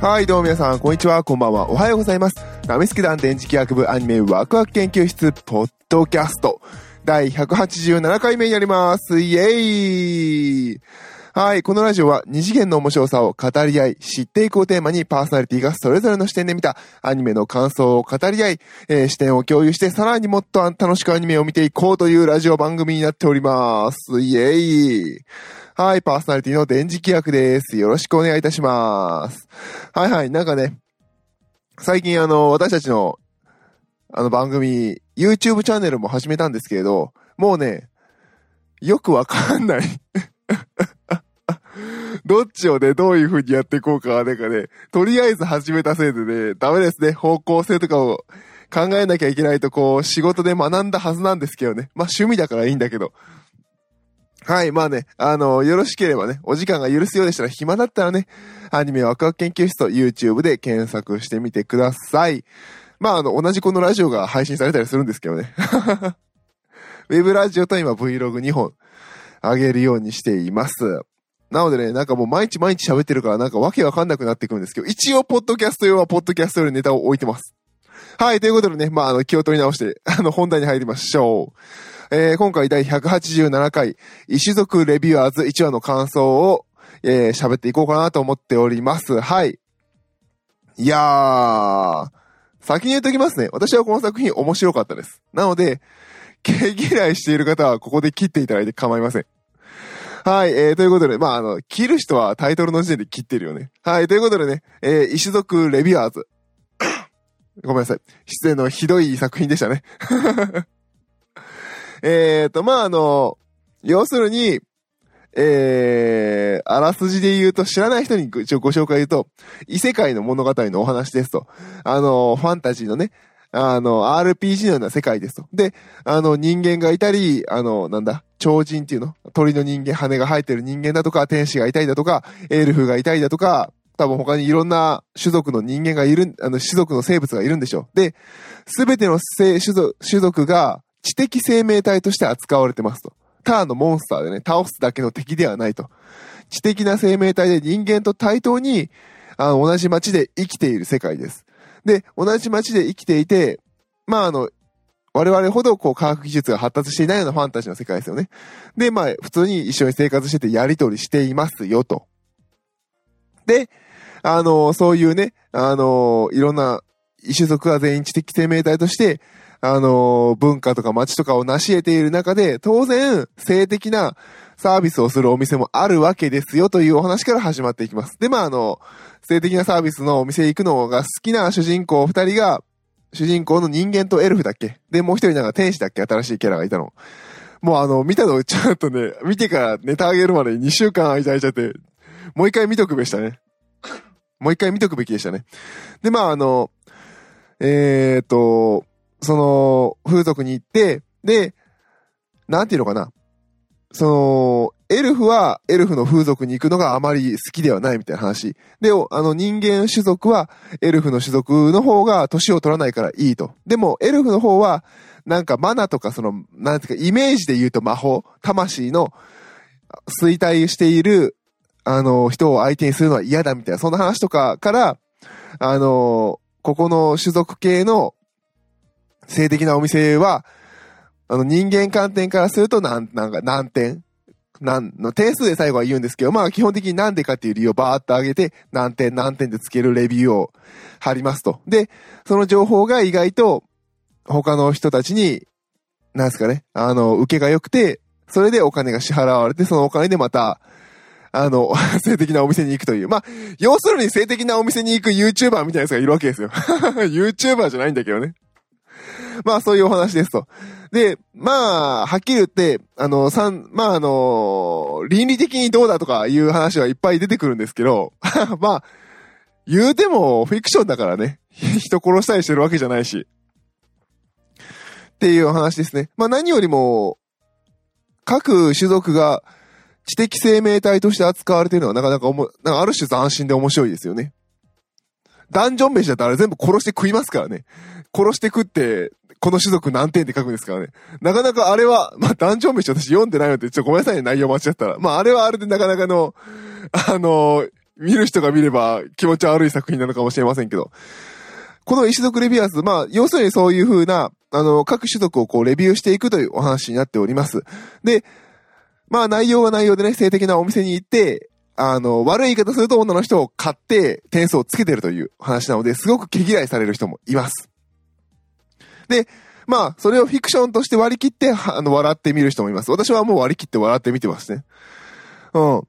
はい、どうも皆さん、こんにちは、こんばんは、おはようございます。ナミスケ団電磁気学部アニメワクワク研究室、ポッドキャスト、第187回目になります。イエーイはい、このラジオは二次元の面白さを語り合い、知っていくをテーマにパーソナリティがそれぞれの視点で見たアニメの感想を語り合い、えー視点を共有してさらにもっと楽しくアニメを見ていこうというラジオ番組になっております。イエーイはい、パーソナリティの電磁気役です。よろしくお願いいたします。はいはい、なんかね、最近あの、私たちの、あの番組、YouTube チャンネルも始めたんですけれど、もうね、よくわかんない。どっちをね、どういう風にやっていこうか、なんかね、とりあえず始めたせいでね、ダメですね。方向性とかを考えなきゃいけないと、こう、仕事で学んだはずなんですけどね。まあ趣味だからいいんだけど。はい、まあね、あの、よろしければね、お時間が許すようでしたら、暇だったらね、アニメワクワク研究室と YouTube で検索してみてください。まあ、あの、同じこのラジオが配信されたりするんですけどね。ウェブラジオと今 Vlog2 本上げるようにしています。なのでね、なんかもう毎日毎日喋ってるからなんかわけわかんなくなってくるんですけど、一応ポッドキャスト用はポッドキャスト用にネタを置いてます。はい、ということでね、まあ、あの、気を取り直して、あの、本題に入りましょう。えー今回第187回、石族レビュアーズ1話の感想を、えー喋っていこうかなと思っております。はい。いやー、先に言っときますね。私はこの作品面白かったです。なので、毛嫌いしている方はここで切っていただいて構いません。はい、えー、ということで、まあ、あの、切る人はタイトルの時点で切ってるよね。はい、ということでね、えー、石族レビュアーズ。ごめんなさい。失礼のひどい作品でしたね。えーと、まあ、あの、要するに、えー、あらすじで言うと、知らない人に一応ご紹介言うと、異世界の物語のお話ですと。あの、ファンタジーのね、あの、RPG のような世界ですと。で、あの、人間がいたり、あの、なんだ、超人っていうの鳥の人間、羽が生えてる人間だとか、天使がいたりだとか、エルフがいたりだとか、多分他にいろんな種族の人間がいる、あの、種族の生物がいるんでしょう。で、すべての種族種族が知的生命体として扱われてますと。ターのモンスターでね、倒すだけの敵ではないと。知的な生命体で人間と対等に、あの、同じ街で生きている世界です。で、同じ街で生きていて、まあ、あの、我々ほどこう科学技術が発達していないようなファンタジーの世界ですよね。で、まあ、普通に一緒に生活しててやりとりしていますよと。で、あの、そういうね、あの、いろんな異種族が全員知的生命体として、あの、文化とか街とかを成し得ている中で、当然、性的なサービスをするお店もあるわけですよというお話から始まっていきます。で、まあ、あの、性的なサービスのお店行くのが好きな主人公二人が、主人公の人間とエルフだっけ？で、もう一人なんか天使だっけ？新しいキャラがいたの。もうあの、見たのちょっとね、見てからネタあげるまで2週間間空いちゃって、もう一回見とくべしたね。もう一回見とくべきでしたね。で、まああの、えー、っと、その、風俗に行って、で、なんていうのかな。その、エルフはエルフの風俗に行くのがあまり好きではないみたいな話。で、あの人間種族はエルフの種族の方が年を取らないからいいと。でも、エルフの方は、なんかマナとかその、なんていうか、イメージで言うと魔法、魂の衰退している、あの、人を相手にするのは嫌だみたいな、そんな話とかから、あの、ここの種族系の性的なお店は、あの人間観点からするとなん、なんか何点なんの点数で最後は言うんですけど、まあ基本的になんでかっていう理由をバーっと上げて、何点何点でつけるレビューを貼りますと。で、その情報が意外と他の人たちに、なんですかね、あの、受けが良くて、それでお金が支払われて、そのお金でまた、あの、性的なお店に行くという。まあ、要するに性的なお店に行く YouTuber みたいなやつがいるわけですよ。YouTuber じゃないんだけどね。まあ、そういうお話ですと。で、まあ、はっきり言って、あの、さん、まあ、あの、倫理的にどうだとかいう話はいっぱい出てくるんですけど、まあ、言うてもフィクションだからね。人殺したりしてるわけじゃないし。っていうお話ですね。まあ何よりも、各種族が知的生命体として扱われてるのはなかなかおも、なんかある種斬新で面白いですよね。ダンジョン飯だったら全部殺して食いますからね。殺して食って、この種族何点って書くんですからね。なかなかあれは、まあ、ダンジョン飯私読んでないので、ちょっとごめんなさいね、内容間違ったら。まあ、あれはあれでなかなかの、あの、見る人が見れば気持ち悪い作品なのかもしれませんけど。この石族レビュアーズ、まあ、要するにそういう風な、あの、各種族をこう、レビューしていくというお話になっております。で、まあ、内容は内容でね、性的なお店に行って、あの、悪い言い方すると女の人を買って点数をつけてるという話なので、すごく毛嫌いされる人もいます。で、まあ、それをフィクションとして割り切って、あの、笑ってみる人もいます。私はもう割り切って笑ってみてますね。うん。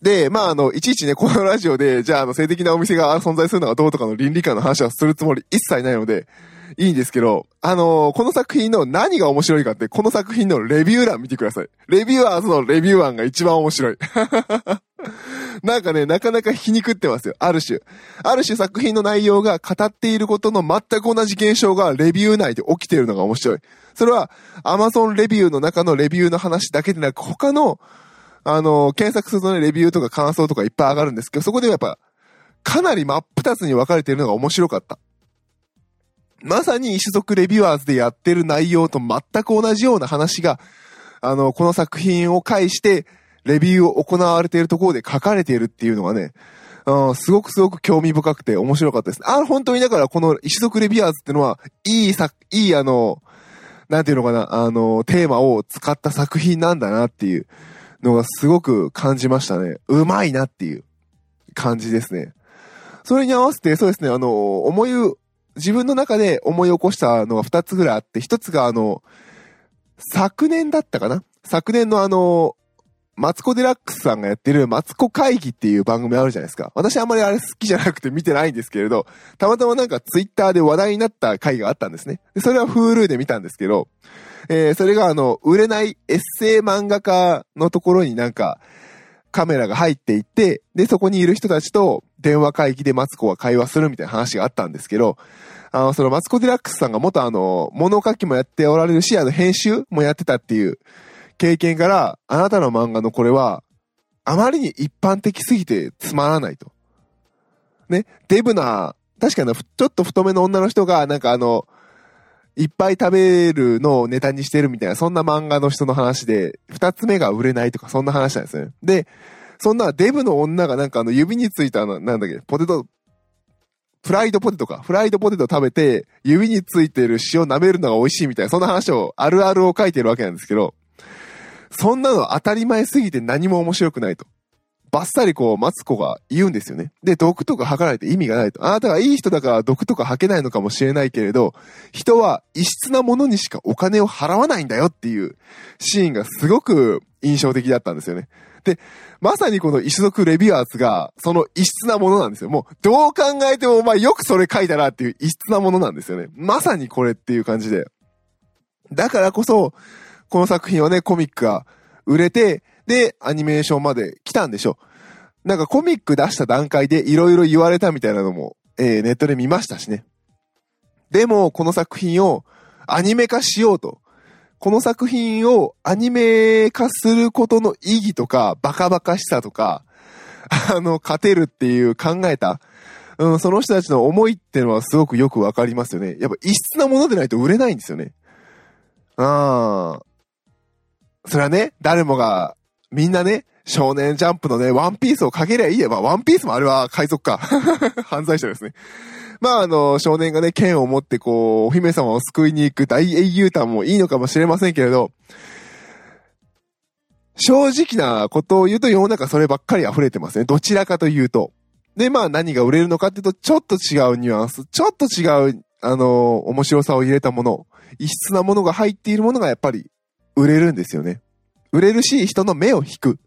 で、まあ、あの、いちいちね、このラジオで、じゃあ、あの、性的なお店が存在するのはどうとかの倫理観の話はするつもり一切ないので、いいんですけど、あのー、この作品の何が面白いかって、この作品のレビュー欄見てください。レビューアーズのレビュー欄が一番面白い。なんかね、なかなか皮肉ってますよ。ある種。ある種作品の内容が語っていることの全く同じ現象がレビュー内で起きているのが面白い。それは Amazon レビューの中のレビューの話だけでなく、他の、あの、検索するとね、レビューとか感想とかいっぱい上がるんですけど、そこでやっぱ、かなり真っ二つに分かれているのが面白かった。まさに種族レビュアーズでやってる内容と全く同じような話が、あの、この作品を介して、レビューを行われているところで書かれているっていうのがね、すごくすごく興味深くて面白かったです。あ、本当にだからこの石族レビュアーズってのは、いい作、いいあの、なんていうのかな、あの、テーマを使った作品なんだなっていうのがすごく感じましたね。うまいなっていう感じですね。それに合わせて、そうですね、あの、思い、自分の中で思い起こしたのが2つぐらいあって、1つがあの、昨年だったかな？昨年のあの、マツコデラックスさんがやってるマツコ会議っていう番組あるじゃないですか。私あんまりあれ好きじゃなくて見てないんですけれど、たまたまなんかツイッターで話題になった回があったんですね。で、それは Hulu で見たんですけど、えー、それがあの、売れないエッセイ漫画家のところになんか、カメラが入っていって、で、そこにいる人たちと電話会議でマツコが会話するみたいな話があったんですけど、あの、そのマツコデラックスさんが元あの、物書きもやっておられるし、あの、編集もやってたっていう経験から、あなたの漫画のこれは、あまりに一般的すぎてつまらないと。ね、デブな、確かにちょっと太めの女の人が、なんかあの、いっぱい食べるのをネタにしてるみたいな、そんな漫画の人の話で、二つ目が売れないとか、そんな話なんですね。で、そんなデブの女がなんかあの指についたの、なんだっけ、ポテト、フライドポテトか。フライドポテト食べて、指についてる塩舐めるのが美味しいみたいな、そんな話を、あるあるを書いてるわけなんですけど、そんなの当たり前すぎて何も面白くないと。バッサリこう、マツコが言うんですよね。で、毒とか吐かないと意味がないと。あなたがいい人だから毒とか吐けないのかもしれないけれど、人は異質なものにしかお金を払わないんだよっていうシーンがすごく印象的だったんですよね。で、まさにこの石族レビュアーズが、その異質なものなんですよ。もう、どう考えても、まあよくそれ書いたなっていう異質なものなんですよね。まさにこれっていう感じで。だからこそ、この作品はね、コミックが売れて、で、アニメーションまで来たんでしょ。なんかコミック出した段階で色々言われたみたいなのも、えー、ネットで見ましたしね。でも、この作品をアニメ化しようと。この作品をアニメ化することの意義とか、バカバカしさとか、あの、勝てるっていう考えた、うん、その人たちの思いっていうのはすごくよくわかりますよね。やっぱ異質なものでないと売れないんですよね。ああ。それはね、誰もが、みんなね、少年ジャンプのね、ワンピースをかけりゃいいや。まあ、ワンピースもあれは海賊か。犯罪者ですね。まあ、あの、少年がね、剣を持ってこう、お姫様を救いに行く大英雄譚もいいのかもしれませんけれど、正直なことを言うと世の中そればっかり溢れてますね。どちらかというと。で、まあ何が売れるのかっていうと、ちょっと違うニュアンス、ちょっと違う、あの、面白さを入れたもの、異質なものが入っているものがやっぱり売れるんですよね。売れるし、人の目を引く。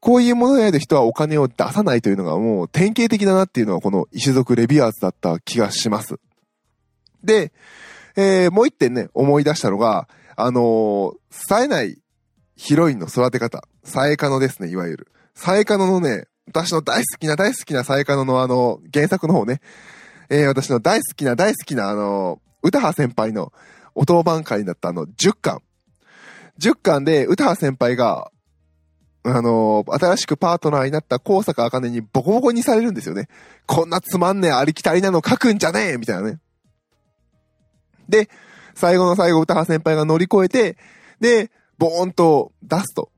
こういうものやで人はお金を出さないというのがもう典型的だなっていうのはこの石族レビュアーズだった気がします。で、えー、もう一点ね、思い出したのが、あのー、冴えないヒロインの育て方。サエカノですね、いわゆる。サエカノのね、私の大好きな大好きなサエカノのあの、原作の方ね、えー、私の大好きな大好きなあの、歌羽先輩のお当番会だったあの、10巻。10巻で、歌羽先輩が、あのー、新しくパートナーになった高坂茜にボコボコにされるんですよね。こんなつまんねえありきたりなの書くんじゃねえみたいなね。で、最後の最後、歌羽先輩が乗り越えて、で、ボーンと出すと。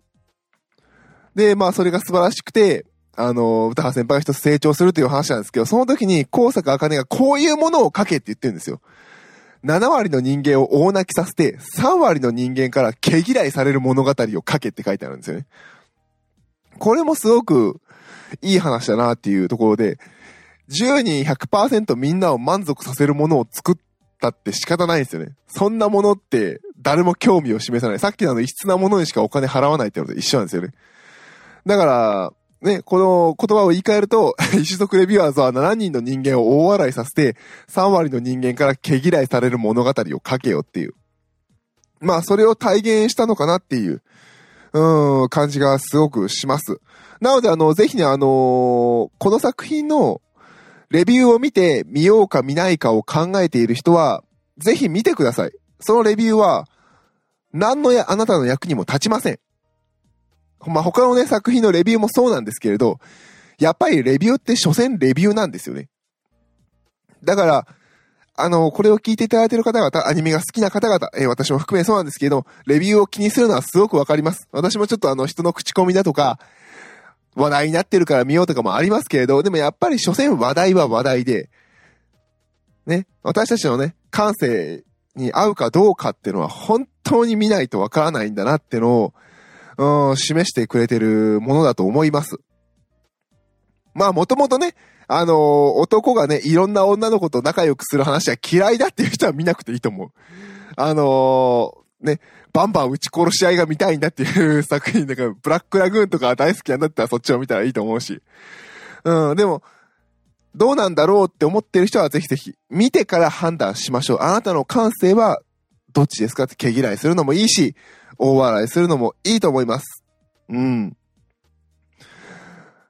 で、まあそれが素晴らしくて、あの、歌羽先輩が一つ成長するという話なんですけど、その時に、高坂茜がこういうものを書けって言ってるんですよ。7割の人間を大泣きさせて、3割の人間から毛嫌いされる物語を書けって書いてあるんですよね。これもすごくいい話だなっていうところで、10人100%みんなを満足させるものを作ったって仕方ないんですよね。そんなものって誰も興味を示さない。さっきのあの異質なものにしかお金払わないってのと一緒なんですよね。だから、ね、この言葉を言い換えると、一族レビューアーズは7人の人間を大笑いさせて、3割の人間から毛嫌いされる物語を書けよっていう。まあ、それを体現したのかなっていう、うん、感じがすごくします。なので、あの、ぜひね、あのー、この作品のレビューを見て見ようか見ないかを考えている人は、ぜひ見てください。そのレビューは、何のや、あなたの役にも立ちません。まあ、他のね、作品のレビューもそうなんですけれど、やっぱりレビューって所詮レビューなんですよね。だから、あの、これを聞いていただいている方々、アニメが好きな方々、えー、私も含めそうなんですけど、レビューを気にするのはすごくわかります。私もちょっとあの、人の口コミだとか、話題になってるから見ようとかもありますけれど、でもやっぱり所詮話題は話題で、ね、私たちのね、感性に合うかどうかっていうのは本当に見ないとわからないんだなってのを、うん、示してくれてるものだと思います。まあもともとね、あのー、男がね、いろんな女の子と仲良くする話は嫌いだっていう人は見なくていいと思う。あのー、ね、バンバン撃ち殺し合いが見たいんだっていう作品だから、ブラックラグーンとか大好きなんだったらそっちを見たらいいと思うし。うん、でも、どうなんだろうって思ってる人はぜひぜひ、見てから判断しましょう。あなたの感性は、どっちですかって毛嫌いするのもいいし、大笑いするのもいいと思います。うん。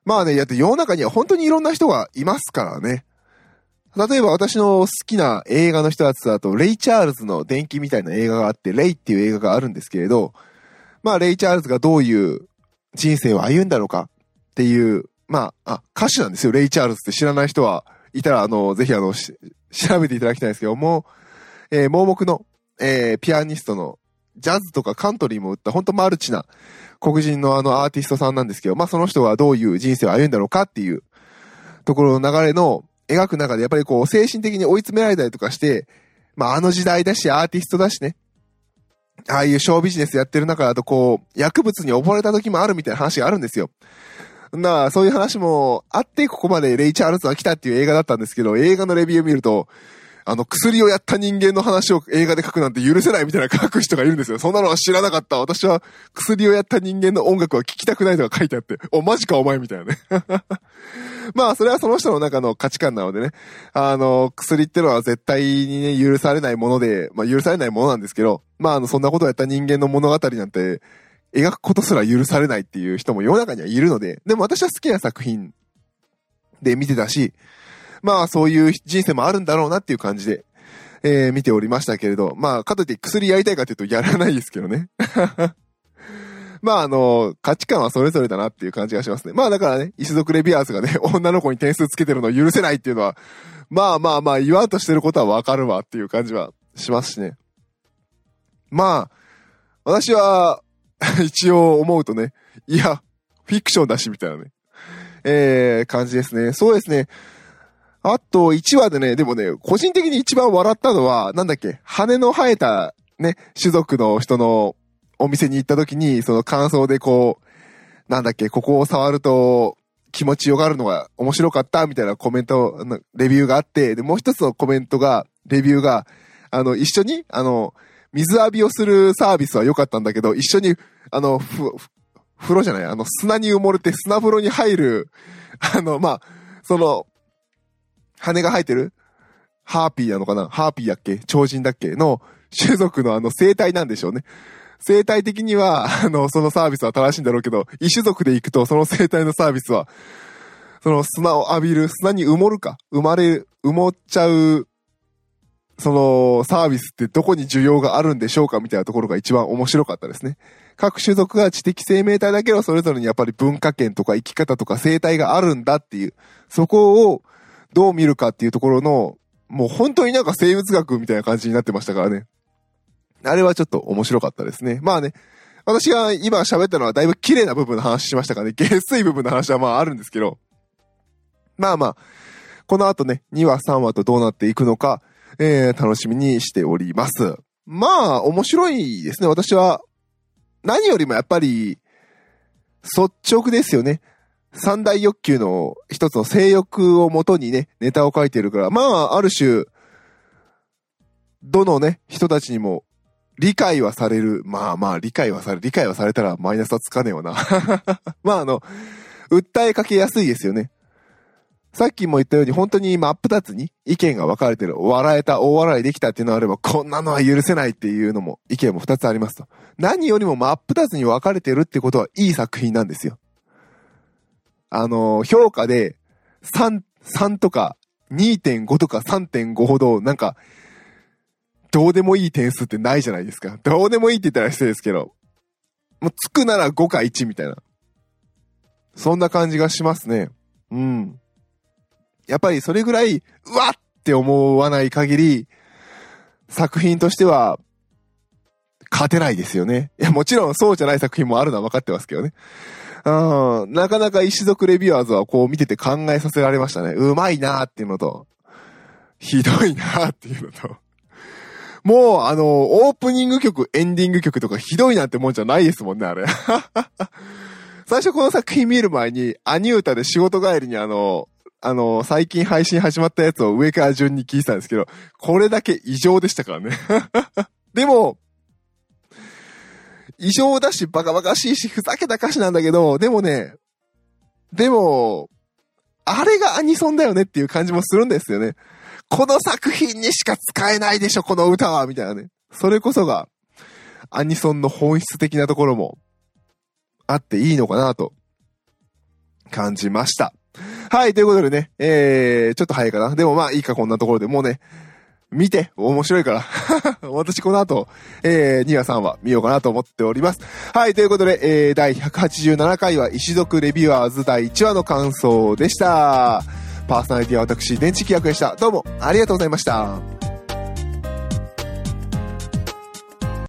まあね、やって世の中には本当にいろんな人がいますからね。例えば私の好きな映画の一つだと、レイ・チャールズの電気みたいな映画があって、レイっていう映画があるんですけれど、まあレイ・チャールズがどういう人生を歩んだのかっていう、まあ、あ、歌手なんですよ、レイ・チャールズって知らない人はいたら、あの、ぜひあの、調べていただきたいんですけども、えー、盲目の、えー、ピアニストのジャズとかカントリーも売った、ほんとマルチな黒人のあのアーティストさんなんですけど、まあその人はどういう人生を歩んだのかっていうところの流れの描く中でやっぱりこう精神的に追い詰められたりとかして、まああの時代だしアーティストだしね、ああいうショービジネスやってる中だとこう、薬物に溺れた時もあるみたいな話があるんですよ。なあ、そういう話もあって、ここまでレイ・チャールズが来たっていう映画だったんですけど、映画のレビューを見ると、あの、薬をやった人間の話を映画で書くなんて許せないみたいな書く人がいるんですよ。そんなのは知らなかった。私は薬をやった人間の音楽は聴きたくないとか書いてあって、お、マジかお前みたいなね。まあ、それはその人の中の価値観なのでね。あの、薬ってのは絶対にね、許されないもので、まあ、許されないものなんですけど、まあ、あの、そんなことをやった人間の物語なんて、描くことすら許されないっていう人も世の中にはいるので、でも私は好きな作品で見てたし、まあそういう人生もあるんだろうなっていう感じで、えー、見ておりましたけれど、まあかといって薬やりたいかというとやらないですけどね。まああの、価値観はそれぞれだなっていう感じがしますね。まあだからね、一族レビアーズがね、女の子に点数つけてるのを許せないっていうのは、まあまあまあ言わんとしてることはわかるわっていう感じはしますしね。まあ、私は、一応思うとね、いや、フィクションだしみたいなね、えー、感じですね。そうですね。あと、1話でね、でもね、個人的に一番笑ったのは、なんだっけ、羽の生えた、ね、種族の人のお店に行った時に、その感想でこう、なんだっけ、ここを触ると気持ちよがるのが面白かった、みたいなコメント、レビューがあって、で、もう一つのコメントが、レビューが、あの、一緒に、あの、水浴びをするサービスは良かったんだけど、一緒に、あの、ふ、風呂じゃない、あの、砂に埋もれて砂風呂に入る、あの、まあ、その、羽が生えてる？ハーピーなのかな？ハーピーだっけ？超人だっけ？の種族のあの生態なんでしょうね。生態的には、あの、そのサービスは正しいんだろうけど、異種族で行くとその生態のサービスは、その砂を浴びる、砂に埋もるか、生まれ、埋もっちゃう、そのサービスってどこに需要があるんでしょうか？みたいなところが一番面白かったですね。各種族が知的生命体だけど、それぞれにやっぱり文化圏とか生き方とか生態があるんだっていう、そこをどう見るかっていうところの、もう本当になんか生物学みたいな感じになってましたからね。あれはちょっと面白かったですね。まあね、私が今喋ったのはだいぶ綺麗な部分の話しましたからね、下水部分の話はまああるんですけど、まあまあ、この後ね、2話3話とどうなっていくのか、えー、楽しみにしております。まあ、面白いですね。私は、何よりもやっぱり、率直ですよね。三大欲求の一つの性欲をもとにね、ネタを書いてるから、まあ、ある種、どのね、人たちにも理解はされる。まあまあ、理解はされ、理解はされたらマイナスはつかねえわな。まああの、訴えかけやすいですよね。さっきも言ったように本当に真っ二つに意見が分かれてる。笑えた、大笑いできたっていうのがあれば、こんなのは許せないっていうのも、意見も二つありますと。何よりも真っ二つに分かれてるってことはいい作品なんですよ。あの、評価で3、3とか2.5とか3.5ほど、なんか、どうでもいい点数ってないじゃないですか。どうでもいいって言ったら失礼ですけど。もうつくなら5か1みたいな。そんな感じがしますね。うん。やっぱりそれぐらい、うわって思わない限り、作品としては、勝てないですよね。いや、もちろんそうじゃない作品もあるのは分かってますけどね。うん、なかなか石族レビュアーズはこう見てて考えさせられましたね。うまいなーっていうのと、ひどいなーっていうのと。もう、あの、オープニング曲、エンディング曲とかひどいなんてもんじゃないですもんね、あれ。最初この作品見る前に、アニュータで仕事帰りにあの、あの、最近配信始まったやつを上から順に聞いてたんですけど、これだけ異常でしたからね。でも、異常だし、バカバカしいし、ふざけた歌詞なんだけど、でもね、でも、あれがアニソンだよねっていう感じもするんですよね。この作品にしか使えないでしょ、この歌はみたいなね。それこそが、アニソンの本質的なところも、あっていいのかなと、感じました。はい、ということでね、えー、ちょっと早いかな。でもまあいいか、こんなところでもうね、見て、面白いから。私この後、えー、2話3話見ようかなと思っております。はい、ということで、えー、第187回は石族レビュアーズ第1話の感想でした。パーソナリティは私、電池規約でした。どうもありがとうございました。